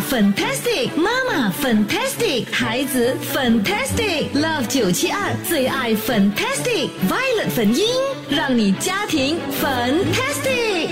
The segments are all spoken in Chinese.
fantastic，妈妈 fantastic，孩子 fantastic，Love 九七二最爱 fantastic，Violet 粉音，让你家庭 fantastic。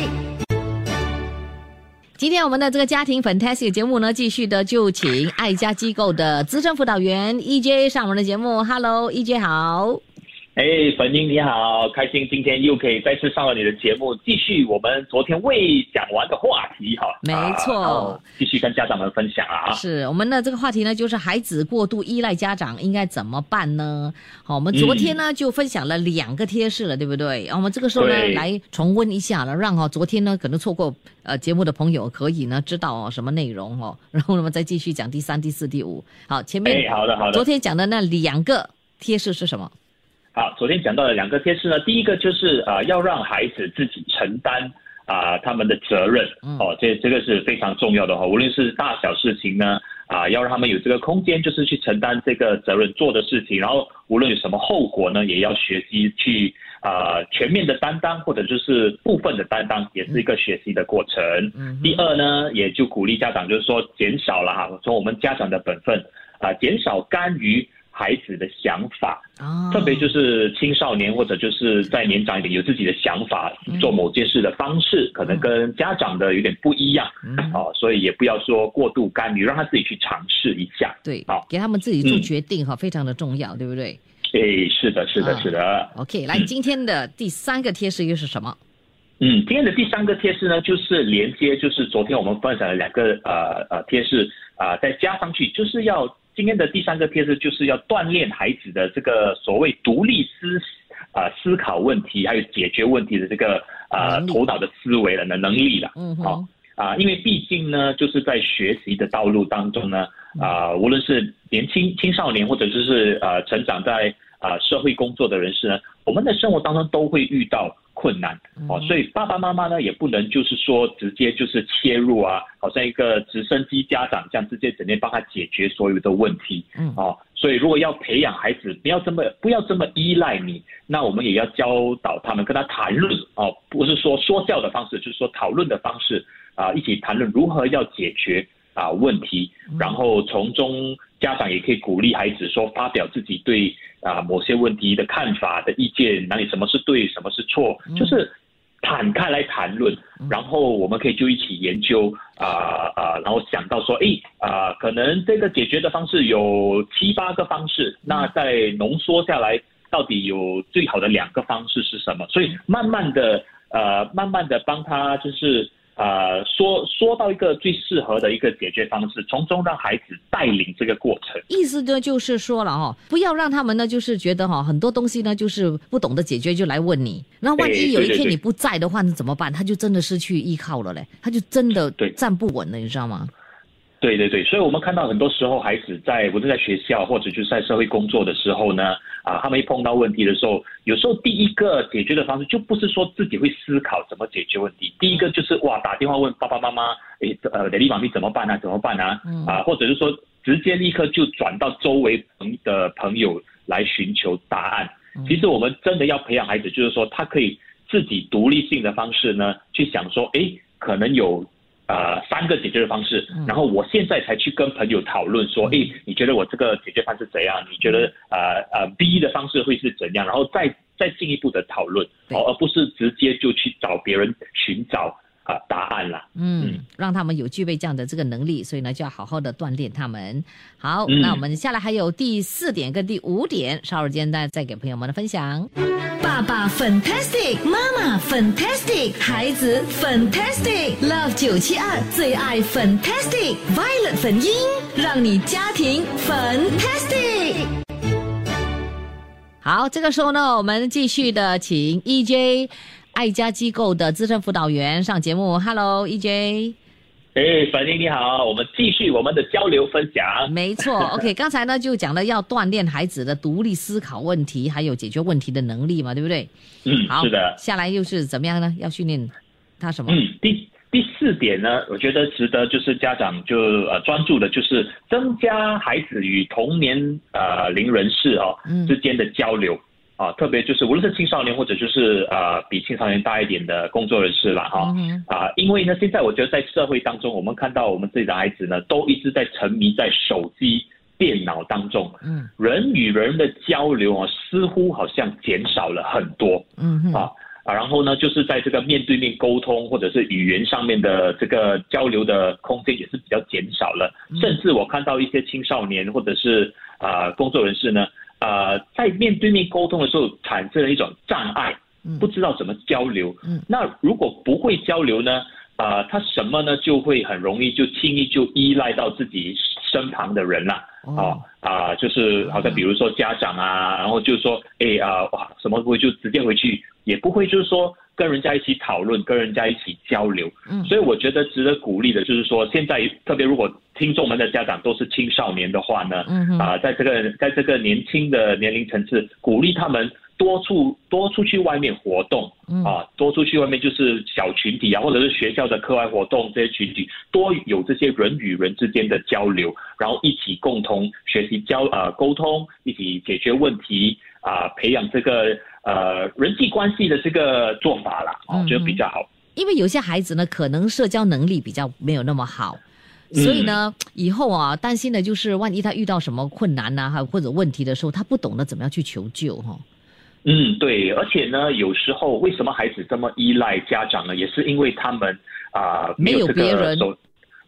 今天我们的这个家庭 fantastic 节目呢，继续的就请爱家机构的资深辅导员 EJ 上我们的节目。Hello，EJ 好。哎，粉英你好，开心今天又可以再次上了你的节目，继续我们昨天未讲完的话题哈。没错，继续跟家长们分享啊。是我们的这个话题呢，就是孩子过度依赖家长应该怎么办呢？好，我们昨天呢就分享了两个贴士了，对不对？我们这个时候呢来重温一下了，让哈昨天呢可能错过呃节目的朋友可以呢知道哦什么内容哦，然后我们再继续讲第三、第四、第五。好，前面好的好的，昨天讲的那两个贴士是什么？好，昨天讲到的两个贴士呢，第一个就是啊，要让孩子自己承担啊他们的责任，哦，这这个是非常重要的哈，无论是大小事情呢，啊，要让他们有这个空间，就是去承担这个责任做的事情，然后无论有什么后果呢，也要学习去啊全面的担当，或者就是部分的担当，也是一个学习的过程。第二呢，也就鼓励家长，就是说减少了哈，从我们家长的本分啊，减少干预。孩子的想法，特别就是青少年或者就是再年长一点，有自己的想法，做某件事的方式可能跟家长的有点不一样，哦，所以也不要说过度干预，让他自己去尝试一下。对，好，给他们自己做决定哈，非常的重要，对不对？诶，是的，是的，是的。OK，来，今天的第三个贴士又是什么？嗯，今天的第三个贴士呢，就是连接，就是昨天我们分享的两个呃呃贴士啊，再加上去，就是要。今天的第三个贴士就是要锻炼孩子的这个所谓独立思啊思考问题，还有解决问题的这个啊头脑的思维的能力了。嗯，好啊，因为毕竟呢，就是在学习的道路当中呢，啊，无论是年轻青少年或者就是呃成长在啊社会工作的人士呢，我们的生活当中都会遇到。困难。哦，所以爸爸妈妈呢也不能就是说直接就是切入啊，好像一个直升机家长这样直接整天帮他解决所有的问题，嗯。哦，所以如果要培养孩子不要这么不要这么依赖你，那我们也要教导他们跟他谈论哦，不是说说教的方式，就是说讨论的方式啊，一起谈论如何要解决啊问题，然后从中家长也可以鼓励孩子说发表自己对。啊，某些问题的看法的意见，哪里什么是对，什么是错，就是坦开来谈论，然后我们可以就一起研究啊啊，然后想到说，哎啊，可能这个解决的方式有七八个方式，那再浓缩下来，到底有最好的两个方式是什么？所以慢慢的呃，慢慢的帮他就是。呃，说说到一个最适合的一个解决方式，从中让孩子带领这个过程。意思呢，就是说了哈，不要让他们呢，就是觉得哈，很多东西呢，就是不懂得解决就来问你。那万一有一天你不在的话，那怎么办？他就真的失去依靠了嘞，他就真的站不稳了，你知道吗？对对对，所以我们看到很多时候，孩子在不是在学校或者就是在社会工作的时候呢，啊，他们一碰到问题的时候，有时候第一个解决的方式就不是说自己会思考怎么解决问题，第一个就是哇打电话问爸爸妈妈，诶，呃，雷丽妈咪怎么办呢？怎么办呢？啊，或者是说直接立刻就转到周围朋的朋友来寻求答案。其实我们真的要培养孩子，就是说他可以自己独立性的方式呢，去想说，诶，可能有。呃，三个解决的方式，然后我现在才去跟朋友讨论说，哎，你觉得我这个解决方式怎样？你觉得呃呃 B 的方式会是怎样？然后再再进一步的讨论，哦，而不是直接就去找别人寻找。啊，答案了。嗯，让他们有具备这样的这个能力，所以呢，就要好好的锻炼他们。好，那我们下来还有第四点跟第五点，稍后间再再给朋友们的分享。爸爸 fantastic，妈妈 fantastic，孩子 fantastic，love 九七二最爱 fantastic，violet 粉音，让你家庭 fantastic。好，这个时候呢，我们继续的请 EJ。爱家机构的资深辅导员上节目，Hello，E J。哎，粉英你好，我们继续我们的交流分享。没错，OK，刚才呢就讲了要锻炼孩子的独立思考问题，还有解决问题的能力嘛，对不对？嗯，好，是的。下来又是怎么样呢？要训练他什么？嗯，第第四点呢，我觉得值得就是家长就呃专注的，就是增加孩子与同年呃龄人士哦之间的交流。啊，特别就是无论是青少年或者就是呃比青少年大一点的工作人士了哈，啊，因为呢，现在我觉得在社会当中，我们看到我们自己的孩子呢，都一直在沉迷在手机、电脑当中，嗯，人与人的交流啊，似乎好像减少了很多，嗯啊啊，然后呢，就是在这个面对面沟通或者是语言上面的这个交流的空间也是比较减少了，甚至我看到一些青少年或者是啊工作人士呢。呃，在面对面沟通的时候，产生了一种障碍，不知道怎么交流。嗯，那如果不会交流呢？啊，他什么呢？就会很容易就轻易就依赖到自己身旁的人了。哦，啊，就是好像比如说家长啊，然后就说，哎啊，哇，什么不会就直接回去，也不会就是说。跟人家一起讨论，跟人家一起交流，嗯，所以我觉得值得鼓励的，就是说现在特别如果听众们的家长都是青少年的话呢，嗯啊，在这个在这个年轻的年龄层次，鼓励他们多出多出去外面活动，啊，多出去外面就是小群体啊，或者是学校的课外活动这些群体，多有这些人与人之间的交流，然后一起共同学习交呃沟通，一起解决问题啊，培养这个。呃，人际关系的这个做法啦，我觉得比较好。因为有些孩子呢，可能社交能力比较没有那么好，所以呢，以后啊，担心的就是万一他遇到什么困难呐，还或者问题的时候，他不懂得怎么样去求救哈。嗯，对，而且呢，有时候为什么孩子这么依赖家长呢？也是因为他们啊，没有别人。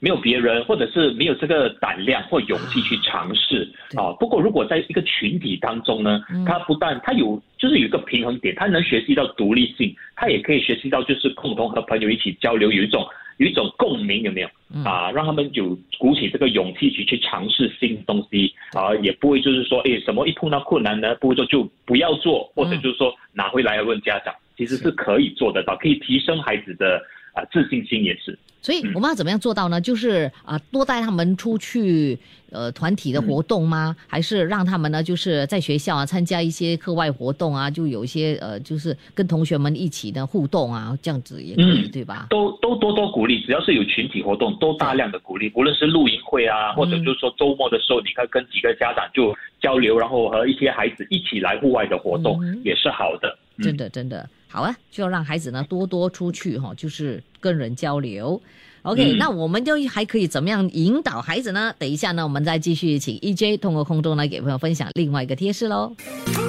没有别人，或者是没有这个胆量或勇气去尝试。啊。不过，如果在一个群体当中呢，他不但他有，就是有一个平衡点，他能学习到独立性，他也可以学习到就是共同和朋友一起交流，有一种有一种共鸣，有没有？啊？让他们有鼓起这个勇气去去尝试新东西啊，也不会就是说，哎，什么一碰到困难呢，不会说就不要做，或者就是说拿回来问家长，其实是可以做得到，可以提升孩子的啊自信心也是。所以我们要怎么样做到呢？就是啊，多带他们出去，呃，团体的活动吗？还是让他们呢，就是在学校啊参加一些课外活动啊，就有一些呃，就是跟同学们一起的互动啊，这样子也可以，对吧？都都多多鼓励，只要是有群体活动，都大量的鼓励。无论是露营会啊，或者就是说周末的时候，你看跟几个家长就交流，然后和一些孩子一起来户外的活动，也是好的。真的，真的。好啊，就要让孩子呢多多出去哈，就是跟人交流。OK，那我们就还可以怎么样引导孩子呢？等一下呢，我们再继续请 EJ 通过空中来给朋友分享另外一个贴士喽。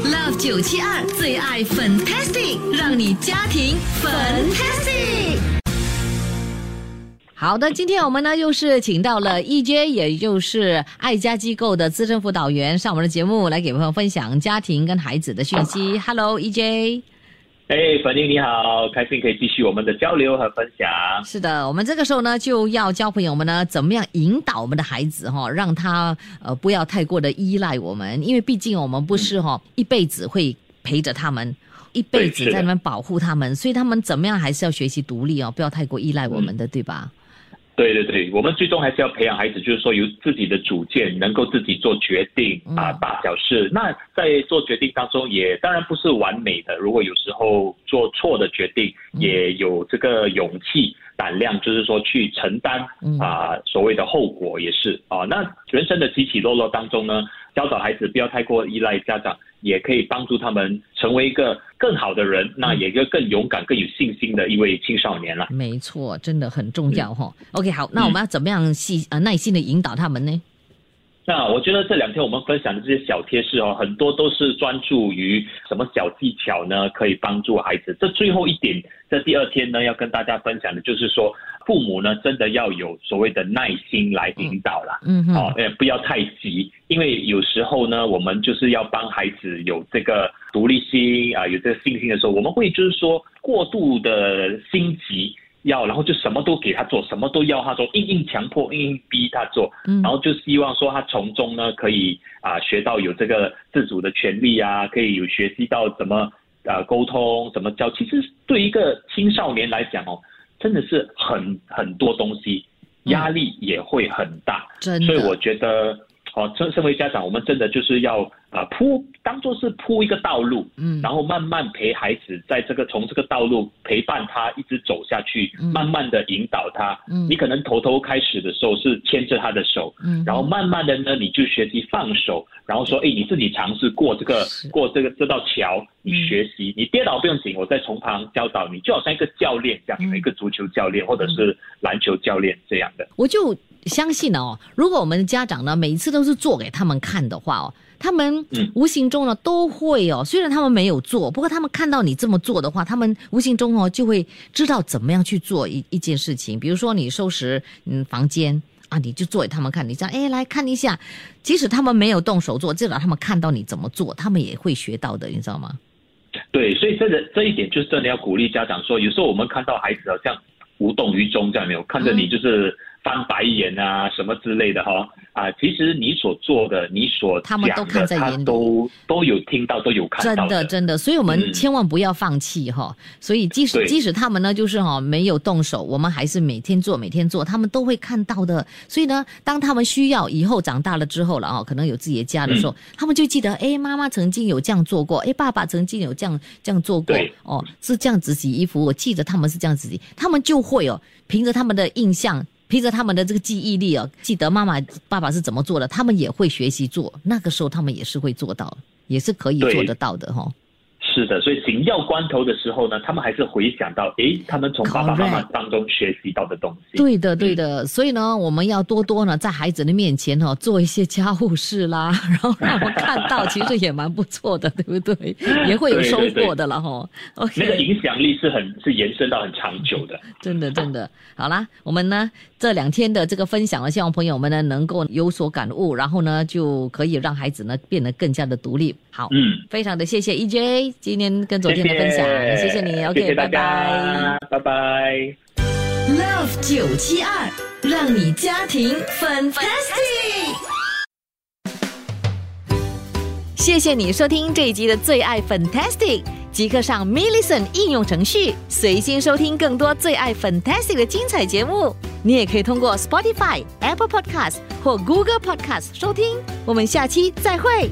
Love 九七二最爱 Fantastic，让你家庭 Fantastic。好的，今天我们呢又是请到了 EJ，也就是爱家机构的资深辅导员上我们的节目来给朋友分享家庭跟孩子的讯息。Hello，EJ。哎，粉英你好，开心可以继续我们的交流和分享。是的，我们这个时候呢，就要教朋友们呢，怎么样引导我们的孩子哈，让他呃不要太过的依赖我们，因为毕竟我们不是哈一辈子会陪着他们，一辈子在那边保护他们，所以他们怎么样还是要学习独立哦，不要太过依赖我们的，对吧？对对对，我们最终还是要培养孩子，就是说有自己的主见，能够自己做决定啊，大小事。那在做决定当中，也当然不是完美的。如果有时候做错的决定，也有这个勇气、胆量，就是说去承担啊所谓的后果也是啊。那人生的起起落落当中呢，教导孩子不要太过依赖家长。也可以帮助他们成为一个更好的人，那也一个更勇敢、更有信心的一位青少年了。没错，真的很重要哈。OK，好，那我们要怎么样细呃耐心的引导他们呢？那我觉得这两天我们分享的这些小贴士哦，很多都是专注于什么小技巧呢？可以帮助孩子。这最后一点，这第二天呢，要跟大家分享的就是说。父母呢，真的要有所谓的耐心来引导啦，嗯，好，呃，不要太急，因为有时候呢，我们就是要帮孩子有这个独立心啊，有这个信心的时候，我们会就是说过度的心急，要然后就什么都给他做，什么都要他做，硬硬强迫，硬硬逼他做，然后就希望说他从中呢可以啊学到有这个自主的权利啊，可以有学习到怎么啊沟通，怎么教。其实对一个青少年来讲哦。真的是很很多东西，压力也会很大。真的。所以我觉得，哦，身身为家长，我们真的就是要啊铺，当做是铺一个道路，嗯，然后慢慢陪孩子在这个从这个道路陪伴他一直走下去，嗯。慢慢的引导他。嗯。你可能头头开始的时候是牵着他的手，嗯。然后慢慢的呢，你就学习放手，然后说，哎，你自己尝试过这个是。过这个这道桥，你嗯学习，你跌倒不用紧，我再从旁教导你，就好像一个教练这样，嗯。一个足球教练或者是篮球教练这样的。我就相信哦，如果我们的家长呢，每一次都是做给他们看的话哦，他们嗯无形中呢都会哦，虽然他们没有做，不过他们看到你这么做的话，他们无形中哦就会知道怎么样去做一一件事情。比如说你收拾嗯房间啊，你就做给他们看，你这样哎来看一下，即使他们没有动手做，至少他们看到你怎么做，他们也会学到的，你知道吗？对，所以这个这一点就是真的要鼓励家长说，有时候我们看到孩子好像无动于衷，这样没有看着你就是翻白眼啊什么之类的哈啊，其实你所做的，你所他们都讲的，他看在眼里都都有听到，都有看到真到的真的，所以我们嗯千万不要放弃哈、所以即使即使他们呢，就是哈、没有动手，我们还是每天做每天做，他们都会看到的。所以呢，当他们需要以后长大了之后了哦，可能有自己的家的时候，嗯他们就记得，哎，妈妈曾经有这样做过，哎，爸爸曾经有这样这样做过对，哦，是这样子洗衣服，我记得他们是这样子洗，他们就会哦，凭着他们的印象。凭着他们的这个记忆力啊，记得妈妈、爸爸是怎么做的，他们也会学习做。那个时候他们也是会做到，也是可以做得到的哈、哦。是的，所以紧要关头的时候呢，他们还是回想到，诶，他们从爸爸妈妈当中学习到的东西。对的，对的，所以呢，我们要多多呢在孩子的面前哦、做一些家务事啦，然后让我们看到，其实也蛮不错的，对不对？也会有收获的了哈。那个影响力是很是延伸到很长久的。真的真的，好啦，我们呢这两天的这个分享呢，希望朋友们呢能够有所感悟，然后呢就可以让孩子呢变得更加的独立。好，嗯，非常的谢谢 EJ 今天跟昨天的分享，谢谢你，OK，谢谢拜拜。拜拜。Love 九七二，让你家庭 fantastic。谢谢你收听这一集的最爱 Fantastic，即刻上 m i l l i c e n t 应用程序，随心收听更多最爱 Fantastic 的精彩节目。你也可以通过 Spotify、Apple Podcast 或 Google Podcast 收听。我们下期再会。